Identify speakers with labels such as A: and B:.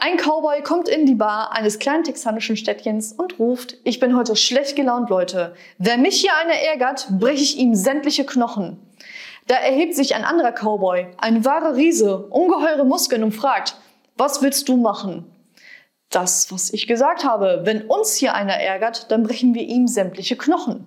A: Ein Cowboy kommt in die Bar eines kleinen texanischen Städtchens und ruft, ich bin heute schlecht gelaunt, Leute. Wer mich hier einer ärgert, breche ich ihm sämtliche Knochen. Da erhebt sich ein anderer Cowboy, ein wahrer Riese, ungeheure Muskeln und fragt, was willst du machen? Das, was ich gesagt habe. Wenn uns hier einer ärgert, dann brechen wir ihm sämtliche Knochen.